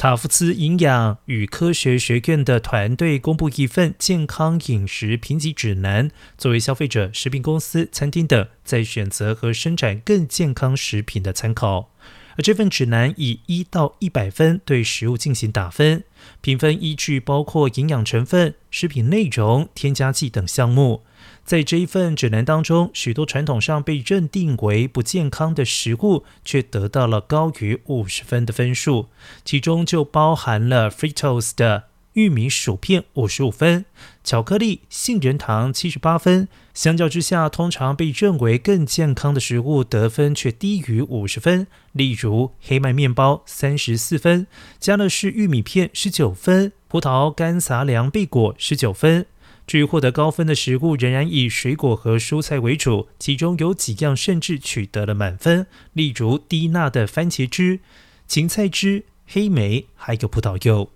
塔夫茨营养与科学学院的团队公布一份健康饮食评级指南，作为消费者、食品公司、餐厅等在选择和生产更健康食品的参考。而这份指南以一到一百分对食物进行打分，评分依据包括营养成分、食品内容、添加剂等项目。在这一份指南当中，许多传统上被认定为不健康的食物，却得到了高于五十分的分数，其中就包含了 Fritos 的玉米薯片五十五分，巧克力、杏仁糖七十八分。相较之下，通常被认为更健康的食物得分却低于五十分，例如黑麦面包三十四分，加乐士玉米片十九分，葡萄干杂粮贝果十九分。至于获得高分的食物，仍然以水果和蔬菜为主，其中有几样甚至取得了满分，例如低钠的番茄汁、芹菜汁、黑莓，还有葡萄柚。